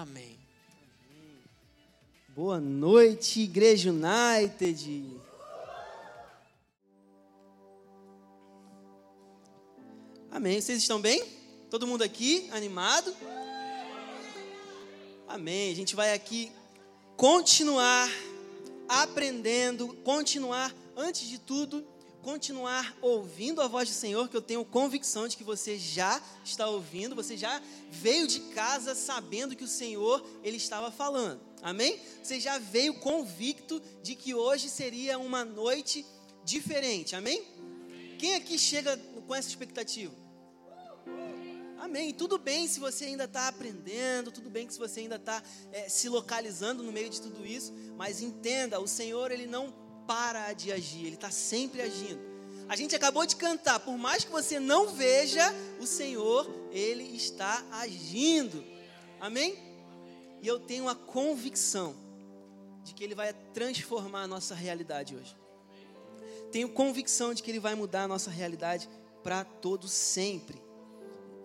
Amém. Boa noite, Igreja United. Amém. Vocês estão bem? Todo mundo aqui animado? Amém. A gente vai aqui continuar aprendendo, continuar, antes de tudo, continuar ouvindo a voz do Senhor, que eu tenho convicção de que você já está ouvindo, você já veio de casa sabendo que o Senhor ele estava falando. Amém? Você já veio convicto de que hoje seria uma noite diferente. Amém? Quem aqui chega com essa expectativa? Amém. Tudo bem se você ainda está aprendendo, tudo bem que se você ainda está é, se localizando no meio de tudo isso, mas entenda, o Senhor ele não para de agir, ele está sempre agindo. A gente acabou de cantar, por mais que você não veja, o Senhor, ele está agindo. Amém? E eu tenho a convicção de que ele vai transformar a nossa realidade hoje. Tenho convicção de que ele vai mudar a nossa realidade para todo sempre.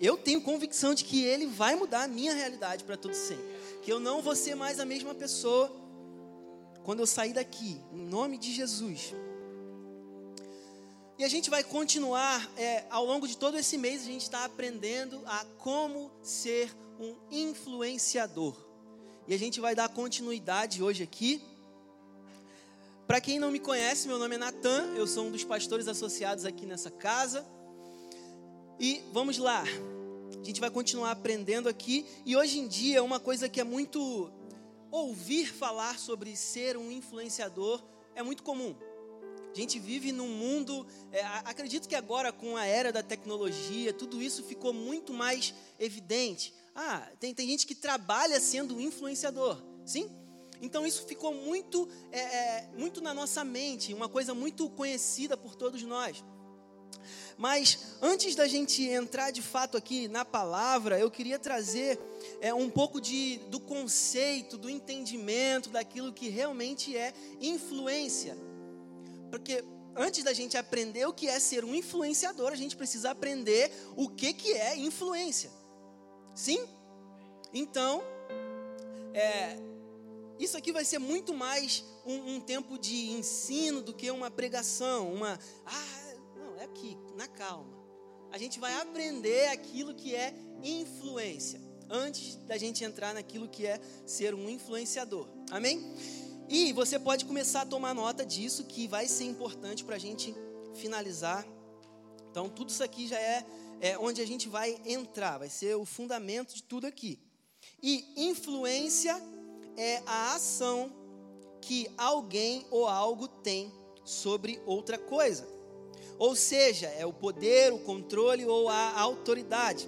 Eu tenho convicção de que ele vai mudar a minha realidade para todo sempre. Que eu não vou ser mais a mesma pessoa quando eu sair daqui, em nome de Jesus. E a gente vai continuar, é, ao longo de todo esse mês, a gente está aprendendo a como ser um influenciador. E a gente vai dar continuidade hoje aqui. Para quem não me conhece, meu nome é Natan, eu sou um dos pastores associados aqui nessa casa. E vamos lá, a gente vai continuar aprendendo aqui. E hoje em dia, uma coisa que é muito ouvir falar sobre ser um influenciador é muito comum. A gente vive num mundo, é, acredito que agora com a era da tecnologia, tudo isso ficou muito mais evidente. Ah, tem, tem gente que trabalha sendo influenciador, sim? Então isso ficou muito, é, é, muito na nossa mente, uma coisa muito conhecida por todos nós. Mas antes da gente entrar de fato aqui na palavra, eu queria trazer é, um pouco de, do conceito, do entendimento daquilo que realmente é influência. Porque antes da gente aprender o que é ser um influenciador, a gente precisa aprender o que, que é influência. Sim? Então, é, isso aqui vai ser muito mais um, um, tempo de ensino do que uma pregação, uma. Ah, aqui, na calma. A gente vai aprender aquilo que é influência, antes da gente entrar naquilo que é ser um influenciador. Amém? E você pode começar a tomar nota disso, que vai ser importante para a gente finalizar. Então, tudo isso aqui já é, é onde a gente vai entrar, vai ser o fundamento de tudo aqui. E influência é a ação que alguém ou algo tem sobre outra coisa. Ou seja, é o poder, o controle ou a autoridade.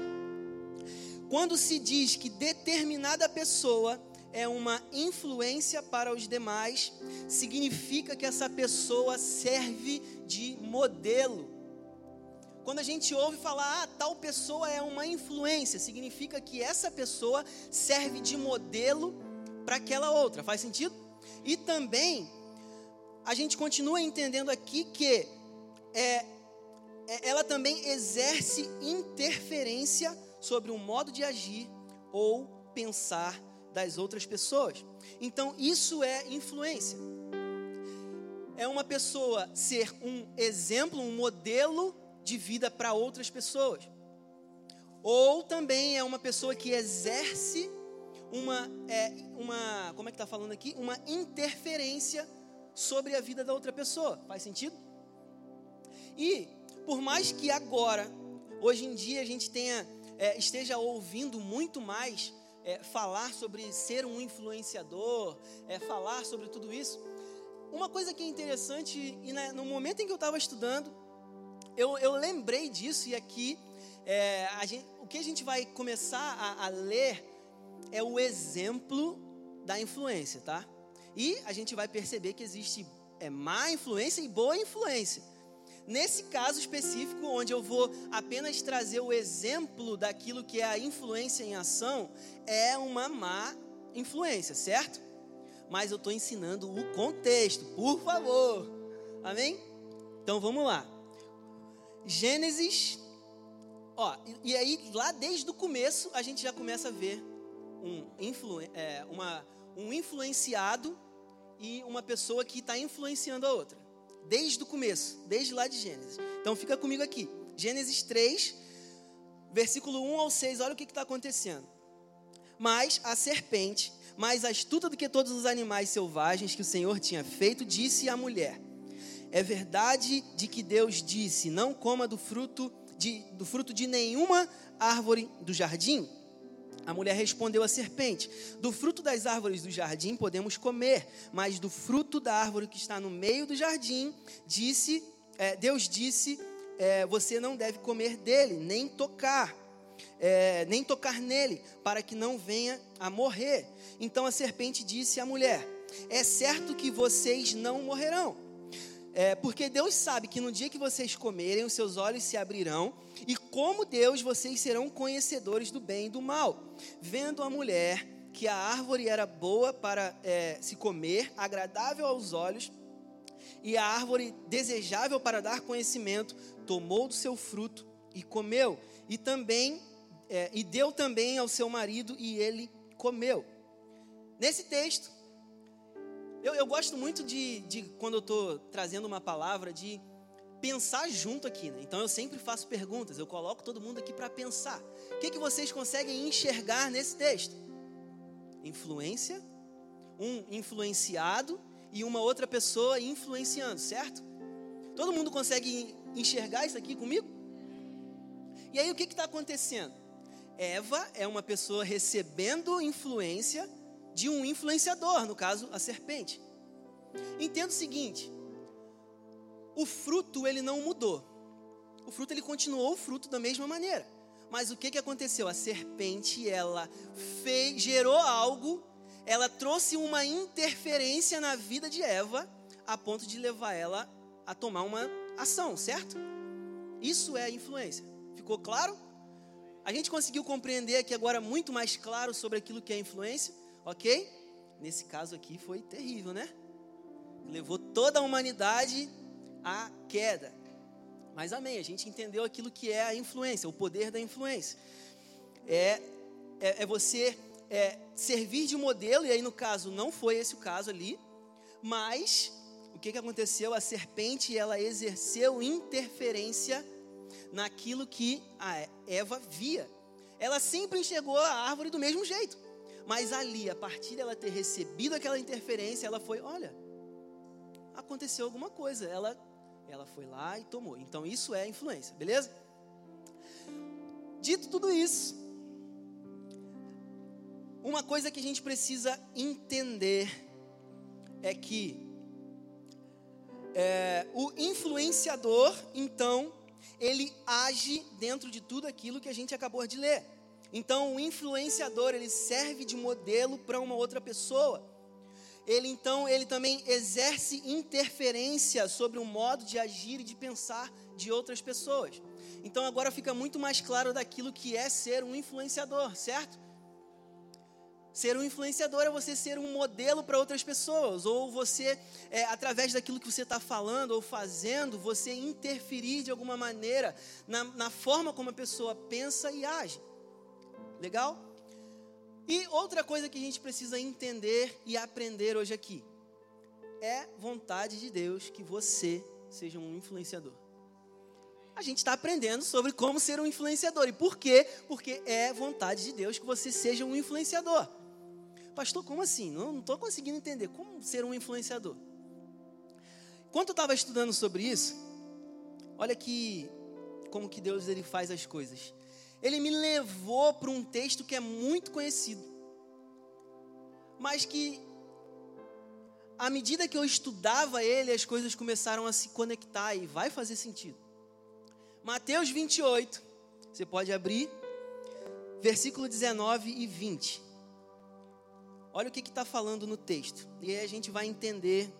Quando se diz que determinada pessoa é uma influência para os demais, significa que essa pessoa serve de modelo. Quando a gente ouve falar, ah, tal pessoa é uma influência, significa que essa pessoa serve de modelo para aquela outra. Faz sentido? E também, a gente continua entendendo aqui que é, é, ela também exerce interferência sobre o modo de agir ou pensar das outras pessoas. Então, isso é influência. É uma pessoa ser um exemplo, um modelo de vida para outras pessoas. Ou também é uma pessoa que exerce uma, é, uma como é que está falando aqui? Uma interferência sobre a vida da outra pessoa. Faz sentido? E por mais que agora, hoje em dia, a gente tenha, é, esteja ouvindo muito mais é, falar sobre ser um influenciador, é, falar sobre tudo isso, uma coisa que é interessante, e no momento em que eu estava estudando, eu, eu, lembrei disso, e aqui é, gente, o que a gente vai começar a, a ler é o exemplo da influência, tá? E a gente vai perceber que existe é, má influência e boa influência. Nesse caso específico, onde eu vou apenas trazer o exemplo daquilo que é a influência em ação, é uma má influência, certo? Mas eu estou ensinando o contexto, por favor. Amém? Então vamos lá. Gênesis, ó, e aí lá desde o começo a gente já começa a ver um, influ, é, uma, um influenciado e uma pessoa que está influenciando a outra. Desde o começo, desde lá de Gênesis. Então fica comigo aqui. Gênesis 3, versículo 1 ao 6, olha o que está acontecendo. Mas a serpente, mais astuta do que todos os animais selvagens que o Senhor tinha feito, disse à mulher: É verdade de que Deus disse: Não coma do fruto de, do fruto de nenhuma árvore do jardim? A mulher respondeu à serpente: Do fruto das árvores do jardim podemos comer, mas do fruto da árvore que está no meio do jardim, disse, é, Deus disse: é, Você não deve comer dele, nem tocar, é, nem tocar nele, para que não venha a morrer. Então a serpente disse à mulher: É certo que vocês não morrerão. É, porque Deus sabe que no dia que vocês comerem, os seus olhos se abrirão, e como Deus, vocês serão conhecedores do bem e do mal. Vendo a mulher que a árvore era boa para é, se comer, agradável aos olhos, e a árvore desejável para dar conhecimento, tomou do seu fruto e comeu, e também é, e deu também ao seu marido, e ele comeu. Nesse texto, eu, eu gosto muito de, de quando eu estou trazendo uma palavra, de pensar junto aqui. Né? Então eu sempre faço perguntas, eu coloco todo mundo aqui para pensar. O que, que vocês conseguem enxergar nesse texto? Influência, um influenciado e uma outra pessoa influenciando, certo? Todo mundo consegue enxergar isso aqui comigo? E aí o que está acontecendo? Eva é uma pessoa recebendo influência de um influenciador, no caso, a serpente. Entenda o seguinte: o fruto ele não mudou. O fruto ele continuou o fruto da mesma maneira. Mas o que, que aconteceu? A serpente ela fez, gerou algo, ela trouxe uma interferência na vida de Eva, a ponto de levar ela a tomar uma ação, certo? Isso é influência. Ficou claro? A gente conseguiu compreender aqui agora muito mais claro sobre aquilo que é influência? Ok? Nesse caso aqui foi terrível, né? Levou toda a humanidade à queda. Mas amém, a gente entendeu aquilo que é a influência, o poder da influência. É, é, é você é, servir de modelo, e aí no caso não foi esse o caso ali, mas o que, que aconteceu? A serpente ela exerceu interferência naquilo que a Eva via. Ela sempre enxergou a árvore do mesmo jeito. Mas ali, a partir dela ter recebido aquela interferência, ela foi, olha, aconteceu alguma coisa. Ela, ela foi lá e tomou. Então isso é influência, beleza? Dito tudo isso, uma coisa que a gente precisa entender é que é, o influenciador, então, ele age dentro de tudo aquilo que a gente acabou de ler. Então, o influenciador, ele serve de modelo para uma outra pessoa. Ele então, ele também exerce interferência sobre o modo de agir e de pensar de outras pessoas. Então, agora fica muito mais claro daquilo que é ser um influenciador, certo? Ser um influenciador é você ser um modelo para outras pessoas, ou você, é, através daquilo que você está falando ou fazendo, você interferir de alguma maneira na, na forma como a pessoa pensa e age. Legal? E outra coisa que a gente precisa entender e aprender hoje aqui é vontade de Deus que você seja um influenciador. A gente está aprendendo sobre como ser um influenciador. E por quê? Porque é vontade de Deus que você seja um influenciador. Pastor, como assim? Não estou conseguindo entender. Como ser um influenciador? Quando eu estava estudando sobre isso, olha que como que Deus ele faz as coisas ele me levou para um texto que é muito conhecido, mas que, à medida que eu estudava ele, as coisas começaram a se conectar e vai fazer sentido. Mateus 28, você pode abrir, versículo 19 e 20. Olha o que está falando no texto, e aí a gente vai entender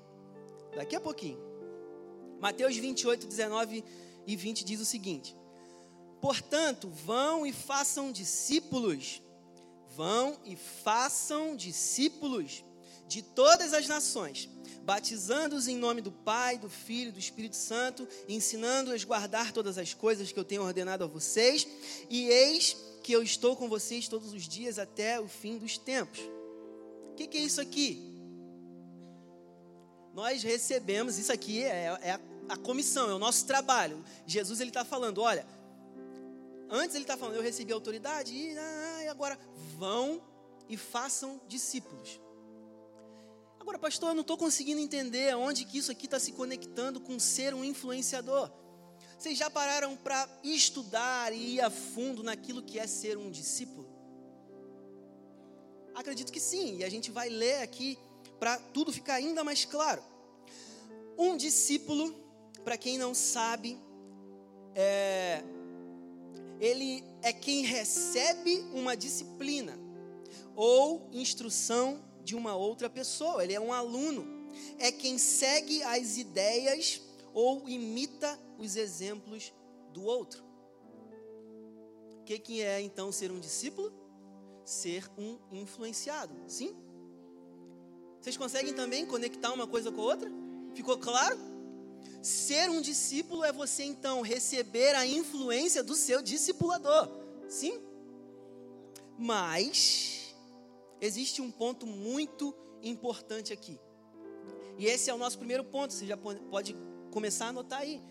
daqui a pouquinho. Mateus 28, 19 e 20 diz o seguinte: Portanto, vão e façam discípulos, vão e façam discípulos de todas as nações, batizando-os em nome do Pai, do Filho e do Espírito Santo, ensinando-os a guardar todas as coisas que eu tenho ordenado a vocês, e eis porque eu estou com vocês todos os dias até o fim dos tempos. O que, que, é isso aqui? Nós recebemos, isso aqui é, é a, a, comissão, é o nosso trabalho. Jesus ele está falando, olha, antes ele está falando, eu recebi autoridade e, ah, e agora vão e façam discípulos. Agora, pastor, eu não estou conseguindo entender onde que isso aqui está se conectando com ser um influenciador. Vocês já pararam para estudar e ir a fundo naquilo que é ser um discípulo? Acredito que sim, e a gente vai ler aqui para tudo ficar ainda mais claro. Um discípulo, para quem não sabe, é, ele é quem recebe uma disciplina ou instrução de uma outra pessoa, ele é um aluno, é quem segue as ideias ou imita os exemplos do outro. O que, que é então ser um discípulo? Ser um influenciado, sim? Vocês conseguem também conectar uma coisa com a outra? Ficou claro? Ser um discípulo é você então receber a influência do seu discipulador, sim? Mas existe um ponto muito importante aqui. E esse é o nosso primeiro ponto, você já pode começar a anotar aí.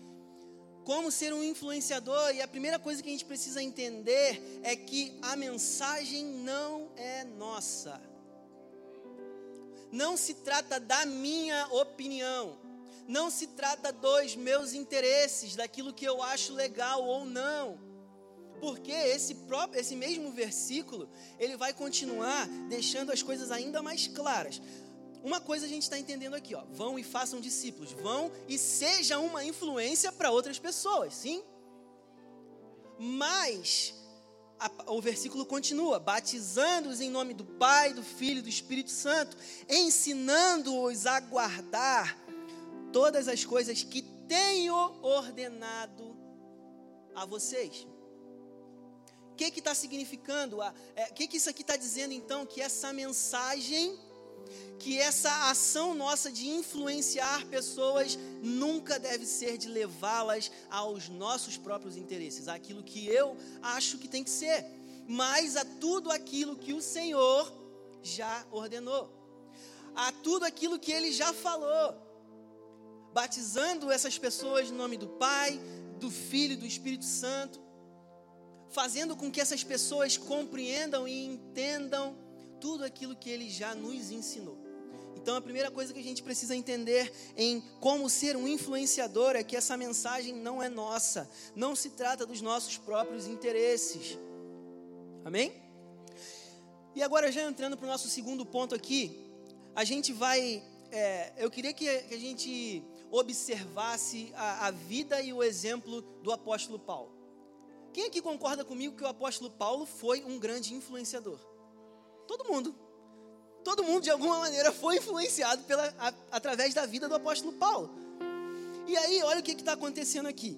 Como ser um influenciador, e a primeira coisa que a gente precisa entender é que a mensagem não é nossa não se trata da minha opinião, não se trata dos meus interesses, daquilo que eu acho legal ou não. Porque esse próprio, esse mesmo versículo, ele vai continuar deixando as coisas ainda mais claras. Uma coisa a gente está entendendo aqui, ó, vão e façam discípulos, vão e seja uma influência para outras pessoas, sim? Mas a, o versículo continua: batizando-os em nome do Pai, do Filho e do Espírito Santo, ensinando-os a guardar todas as coisas que tenho ordenado a vocês. O que está significando? O é, que, que isso aqui está dizendo então? Que essa mensagem que essa ação nossa de influenciar pessoas nunca deve ser de levá-las aos nossos próprios interesses, aquilo que eu acho que tem que ser, mas a tudo aquilo que o Senhor já ordenou, a tudo aquilo que ele já falou, batizando essas pessoas no nome do Pai, do Filho e do Espírito Santo, fazendo com que essas pessoas compreendam e entendam tudo aquilo que ele já nos ensinou. Então, a primeira coisa que a gente precisa entender em como ser um influenciador é que essa mensagem não é nossa, não se trata dos nossos próprios interesses. Amém? E agora, já entrando para o nosso segundo ponto aqui, a gente vai. É, eu queria que a gente observasse a, a vida e o exemplo do apóstolo Paulo. Quem aqui concorda comigo que o apóstolo Paulo foi um grande influenciador? Todo mundo todo mundo de alguma maneira foi influenciado pela, a, através da vida do apóstolo Paulo. E aí, olha o que está acontecendo aqui.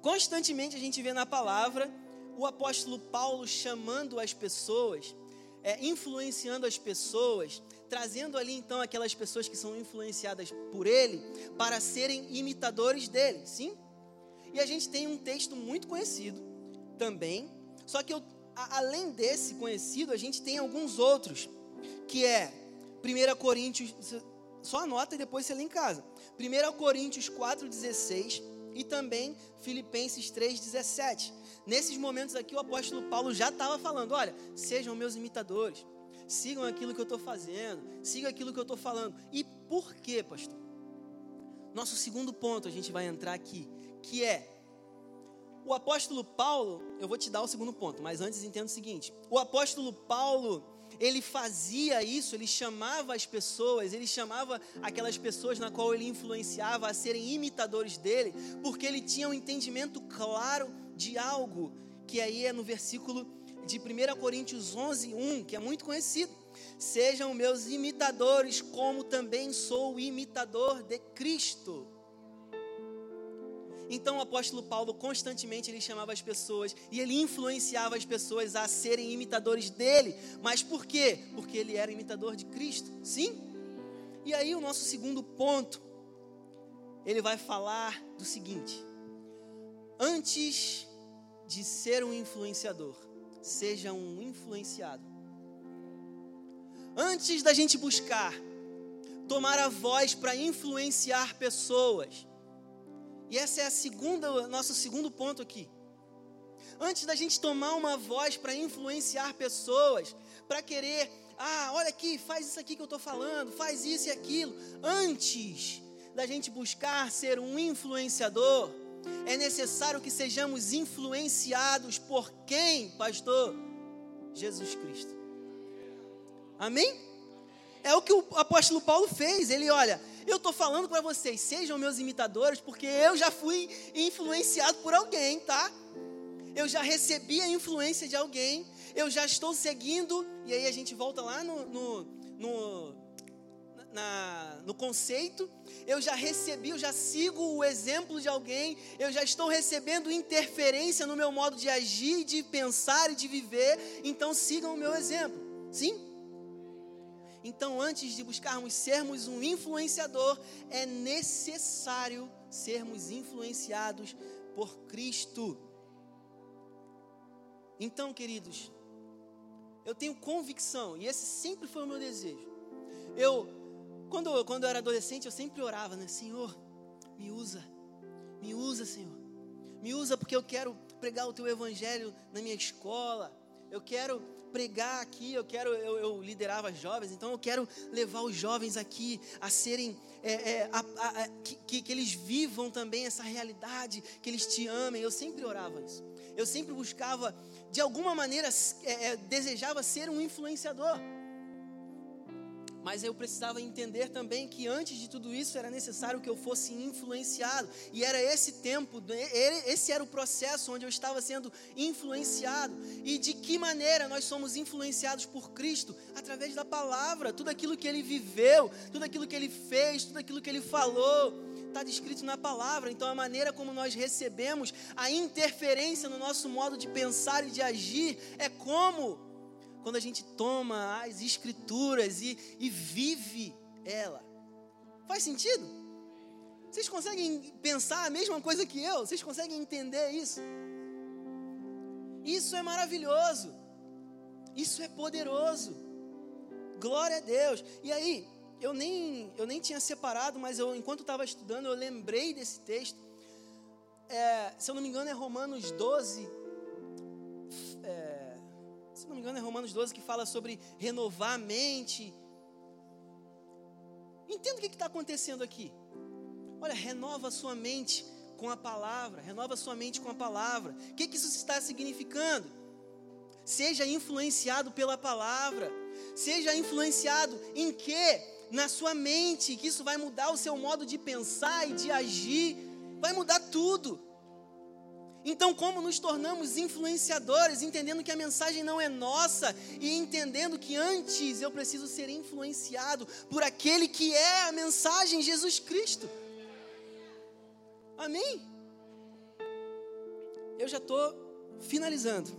Constantemente a gente vê na palavra o apóstolo Paulo chamando as pessoas, é, influenciando as pessoas, trazendo ali então aquelas pessoas que são influenciadas por ele para serem imitadores dele, sim? E a gente tem um texto muito conhecido também, só que eu, a, além desse conhecido, a gente tem alguns outros que é 1 Coríntios, só anota e depois você lê em casa. 1 Coríntios 4,16 e também Filipenses 3,17. Nesses momentos aqui, o apóstolo Paulo já estava falando: olha, sejam meus imitadores, sigam aquilo que eu estou fazendo, sigam aquilo que eu estou falando. E por quê, pastor? Nosso segundo ponto a gente vai entrar aqui, que é o apóstolo Paulo, eu vou te dar o segundo ponto, mas antes entenda o seguinte: o apóstolo Paulo ele fazia isso, ele chamava as pessoas, ele chamava aquelas pessoas na qual ele influenciava a serem imitadores dele, porque ele tinha um entendimento claro de algo, que aí é no versículo de 1 Coríntios 11, 1, que é muito conhecido. Sejam meus imitadores, como também sou imitador de Cristo. Então o apóstolo Paulo constantemente ele chamava as pessoas e ele influenciava as pessoas a serem imitadores dele. Mas por quê? Porque ele era imitador de Cristo. Sim? E aí o nosso segundo ponto, ele vai falar do seguinte: antes de ser um influenciador, seja um influenciado. Antes da gente buscar tomar a voz para influenciar pessoas, e essa é a segunda, nosso segundo ponto aqui. Antes da gente tomar uma voz para influenciar pessoas, para querer, ah, olha aqui, faz isso aqui que eu estou falando, faz isso e aquilo. Antes da gente buscar ser um influenciador, é necessário que sejamos influenciados por quem, pastor? Jesus Cristo. Amém? É o que o apóstolo Paulo fez. Ele, olha, eu estou falando para vocês, sejam meus imitadores, porque eu já fui influenciado por alguém, tá? Eu já recebi a influência de alguém, eu já estou seguindo, e aí a gente volta lá no, no, no, na, no conceito, eu já recebi, eu já sigo o exemplo de alguém, eu já estou recebendo interferência no meu modo de agir, de pensar e de viver, então sigam o meu exemplo, sim? Então, antes de buscarmos sermos um influenciador, é necessário sermos influenciados por Cristo. Então, queridos, eu tenho convicção, e esse sempre foi o meu desejo. Eu, quando, quando eu era adolescente, eu sempre orava, né? Senhor, me usa, me usa, Senhor. Me usa porque eu quero pregar o teu evangelho na minha escola. Eu quero pregar aqui, eu quero, eu, eu, liderava jovens, então eu quero levar os jovens aqui a serem, é, é, a, a, a, que, que eles vivam também essa realidade, que eles te amem. Eu sempre orava isso. Eu sempre buscava, de alguma maneira, é, é desejava ser um influenciador. Mas eu precisava entender também que antes de tudo isso era necessário que eu fosse influenciado. E era esse tempo, esse era o processo onde eu estava sendo influenciado. E de que maneira nós somos influenciados por Cristo? Através da palavra, tudo aquilo que ele viveu, tudo aquilo que ele fez, tudo aquilo que ele falou está descrito na palavra. Então, a maneira como nós recebemos a interferência no nosso modo de pensar e de agir é como quando a gente toma as escrituras e, e vive ela. Faz sentido? Vocês conseguem pensar a mesma coisa que eu? Vocês conseguem entender isso? Isso é maravilhoso. Isso é poderoso. Glória a Deus. E aí, eu nem, eu nem tinha separado, mas eu, enquanto estava estudando, eu lembrei desse texto. É, se eu não me engano, é Romanos 12, se não me engano, é Romanos 12 que fala sobre renovar a mente. Entenda o que está acontecendo aqui. Olha, renova a sua mente com a palavra, renova a sua mente com a palavra. O que, que isso está significando? Seja influenciado pela palavra, seja influenciado em quê? Na sua mente, que isso vai mudar o seu modo de pensar e de agir, vai mudar tudo. Então, como nos tornamos influenciadores, entendendo que a mensagem não é nossa e entendendo que antes eu preciso ser influenciado por aquele que é a mensagem, Jesus Cristo. Amém? Eu já estou finalizando.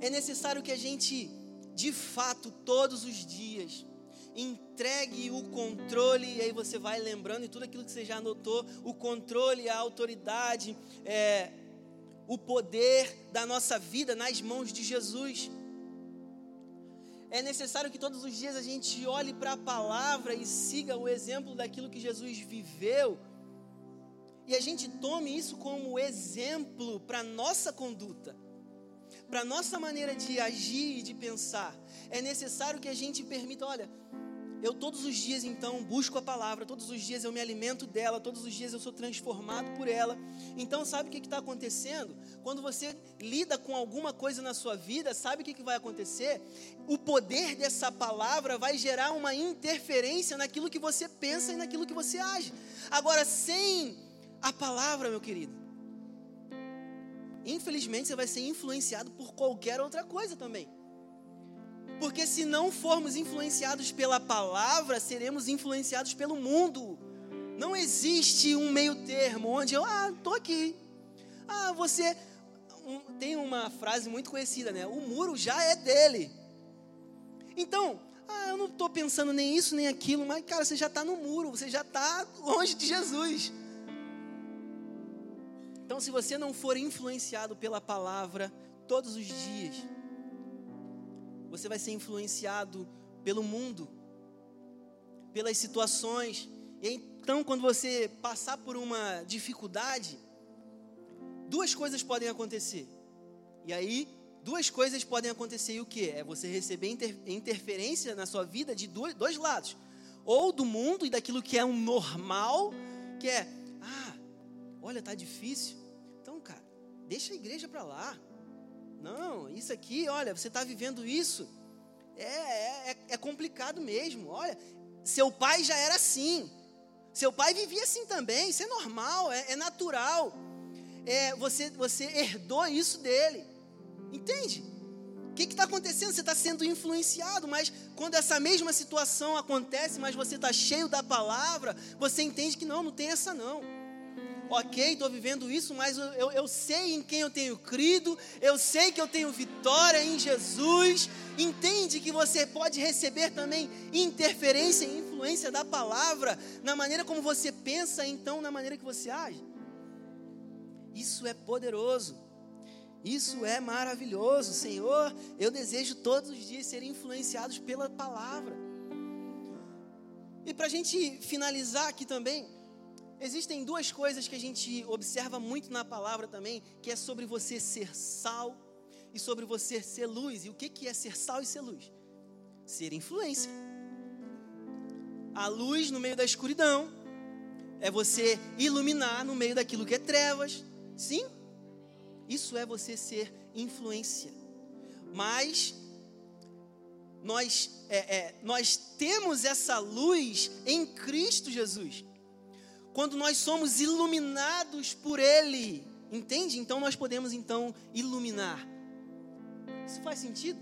É necessário que a gente, de fato, todos os dias, entregue o controle, e aí você vai lembrando e tudo aquilo que você já anotou, o controle, a autoridade, é, o poder da nossa vida nas mãos de Jesus. É necessário que todos os dias a gente olhe para a palavra e siga o exemplo daquilo que Jesus viveu. E a gente tome isso como exemplo para a nossa conduta, para a nossa maneira de agir e de pensar. É necessário que a gente permita, olha, eu todos os dias então busco a palavra, todos os dias eu me alimento dela, todos os dias eu sou transformado por ela. Então, sabe o que está acontecendo? Quando você lida com alguma coisa na sua vida, sabe o que, que vai acontecer? O poder dessa palavra vai gerar uma interferência naquilo que você pensa e naquilo que você age. Agora, sem a palavra, meu querido, infelizmente você vai ser influenciado por qualquer outra coisa também. Porque se não formos influenciados pela palavra, seremos influenciados pelo mundo. Não existe um meio termo onde eu, ah, estou aqui. Ah, você. Um, tem uma frase muito conhecida, né? O muro já é dele. Então, ah, eu não estou pensando nem isso nem aquilo, mas, cara, você já está no muro, você já está longe de Jesus. Então, se você não for influenciado pela palavra todos os dias, você vai ser influenciado pelo mundo, pelas situações. E então, quando você passar por uma dificuldade, duas coisas podem acontecer. E aí, duas coisas podem acontecer. E o que? É você receber inter interferência na sua vida de dois, dois lados. Ou do mundo e daquilo que é um normal, que é, ah, olha, tá difícil. Então, cara, deixa a igreja para lá. Não, isso aqui, olha, você está vivendo isso. É, é, é, complicado mesmo. Olha, seu pai já era assim. Seu pai vivia assim também. Isso é normal, é, é natural. É, você, você herdou isso dele. Entende? O que está acontecendo? Você está sendo influenciado, mas quando essa mesma situação acontece, mas você está cheio da palavra, você entende que não, não tem essa não ok, estou vivendo isso, mas eu, eu sei em quem eu tenho crido, eu sei que eu tenho vitória em Jesus. Entende que você pode receber também interferência e influência da palavra na maneira como você pensa, então na maneira que você age. Isso é poderoso. Isso é maravilhoso, Senhor. Eu desejo todos os dias ser influenciados pela palavra. E para a gente finalizar aqui também, Existem duas coisas que a gente observa muito na palavra também, que é sobre você ser sal e sobre você ser luz. E o que é ser sal e ser luz? Ser influência. A luz no meio da escuridão é você iluminar no meio daquilo que é trevas. Sim? Isso é você ser influência. Mas nós, é, é, nós temos essa luz em Cristo Jesus quando nós somos iluminados por Ele, entende? Então nós podemos então iluminar. Isso faz sentido?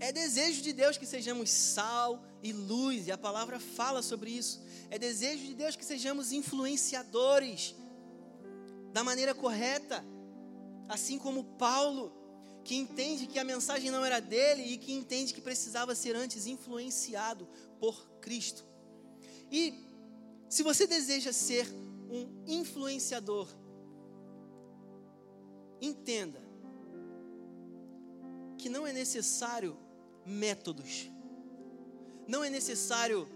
É desejo de Deus que sejamos sal e luz, e a palavra fala sobre isso. É desejo de Deus que sejamos influenciadores da maneira correta, assim como Paulo, que entende que a mensagem não era dele e que entende que precisava ser antes influenciado por Cristo. E se você deseja ser um influenciador, entenda que não é necessário métodos, não é necessário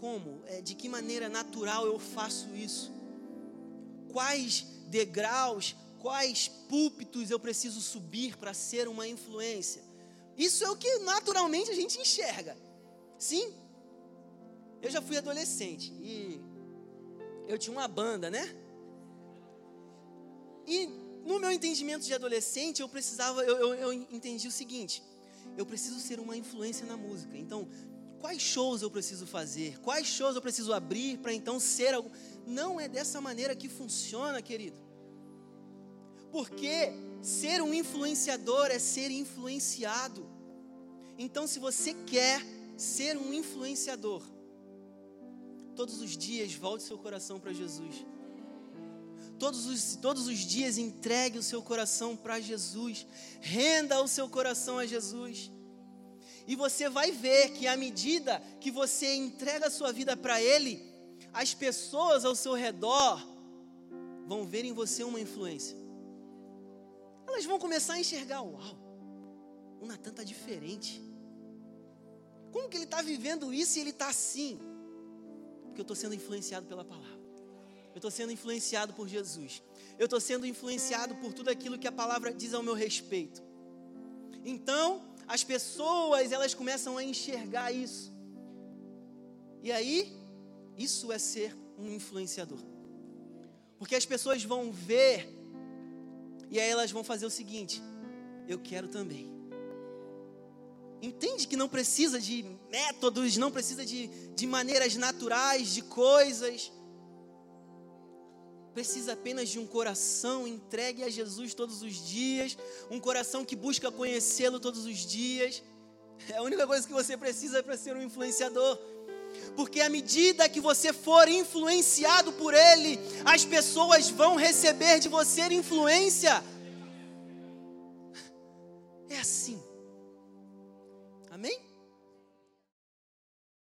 como, é, de que maneira natural eu faço isso, quais degraus, quais púlpitos eu preciso subir para ser uma influência. Isso é o que naturalmente a gente enxerga. Sim, eu já fui adolescente e eu tinha uma banda, né? E no meu entendimento de adolescente, eu precisava, eu, eu, eu entendi o seguinte: eu preciso ser uma influência na música. Então, quais shows eu preciso fazer? Quais shows eu preciso abrir para então ser algo? Não é dessa maneira que funciona, querido. Porque ser um influenciador é ser influenciado. Então, se você quer ser um influenciador, Todos os dias, volte seu coração para Jesus. Todos os, todos os dias, entregue o seu coração para Jesus. Renda o seu coração a Jesus. E você vai ver que à medida que você entrega a sua vida para Ele, as pessoas ao seu redor vão ver em você uma influência. Elas vão começar a enxergar: uau, o Natan está diferente. Como que ele está vivendo isso e ele está assim? Porque eu estou sendo influenciado pela palavra. Eu estou sendo influenciado por Jesus. Eu estou sendo influenciado por tudo aquilo que a palavra diz ao meu respeito. Então, as pessoas, elas começam a enxergar isso. E aí, isso é ser um influenciador. Porque as pessoas vão ver, e aí elas vão fazer o seguinte: eu quero também. Entende que não precisa de métodos, não precisa de, de maneiras naturais, de coisas. Precisa apenas de um coração entregue a Jesus todos os dias, um coração que busca conhecê-lo todos os dias. É a única coisa que você precisa para ser um influenciador. Porque à medida que você for influenciado por Ele, as pessoas vão receber de você influência. É assim. Amém?